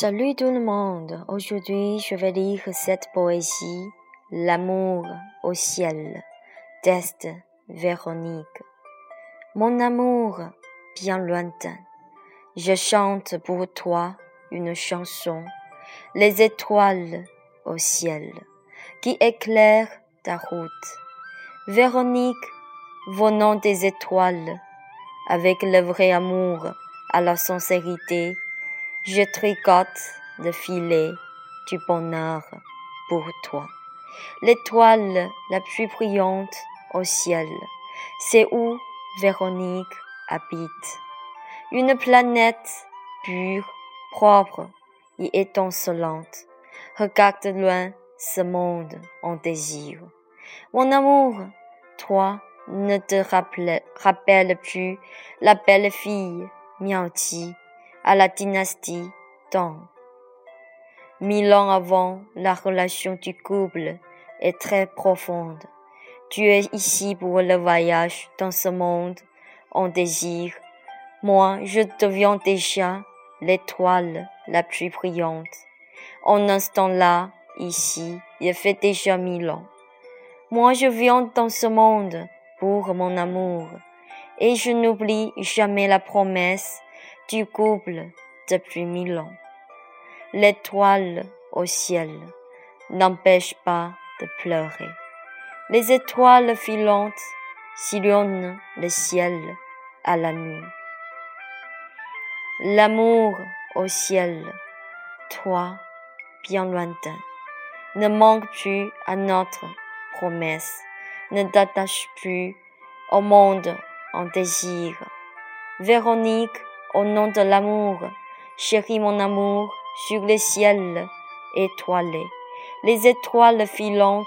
Salut tout le monde. Aujourd'hui, je vais lire cette poésie, L'amour au ciel, d'Est Véronique. Mon amour bien lointain, je chante pour toi une chanson, les étoiles au ciel, qui éclairent ta route. Véronique, venant des étoiles, avec le vrai amour à la sincérité, je tricote le filet du bonheur pour toi. L'étoile la plus brillante au ciel, c'est où Véronique habite. Une planète pure, propre et étincelante. Regarde loin ce monde en désir. Mon amour, toi, ne te rappelle, plus la belle fille Miaoti à la dynastie Tang. Mille ans avant, la relation du couple est très profonde. Tu es ici pour le voyage dans ce monde en désir. Moi, je deviens déjà l'étoile la plus brillante. En instant là, ici, il fait déjà mille ans. Moi, je viens dans ce monde pour mon amour, et je n'oublie jamais la promesse du couple depuis mille ans. L'étoile au ciel n'empêche pas de pleurer. Les étoiles filantes sillonnent le ciel à la nuit. L'amour au ciel, toi, bien lointain, ne manque plus à notre promesse, ne t'attache plus au monde en désir. Véronique au nom de l'amour, chéris mon amour, sur le ciel étoilé. Les étoiles filantes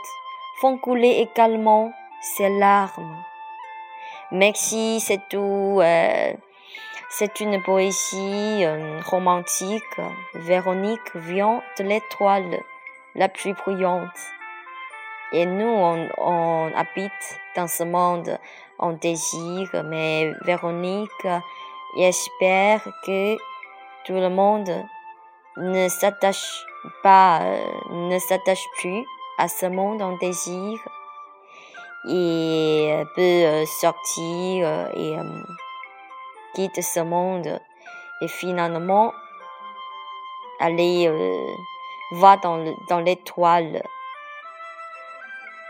font couler également ses larmes. Merci, c'est tout. Euh, c'est une poésie euh, romantique. Véronique vient de l'étoile la plus brillante. Et nous, on, on habite dans ce monde en désir, mais Véronique J'espère que tout le monde ne s'attache pas, euh, ne s'attache plus à ce monde en désir et peut euh, sortir euh, et quitte ce monde et finalement aller va dans dans l'étoile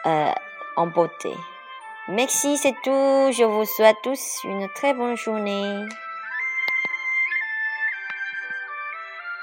en beauté. Merci, c'est tout. Je vous souhaite tous une très bonne journée.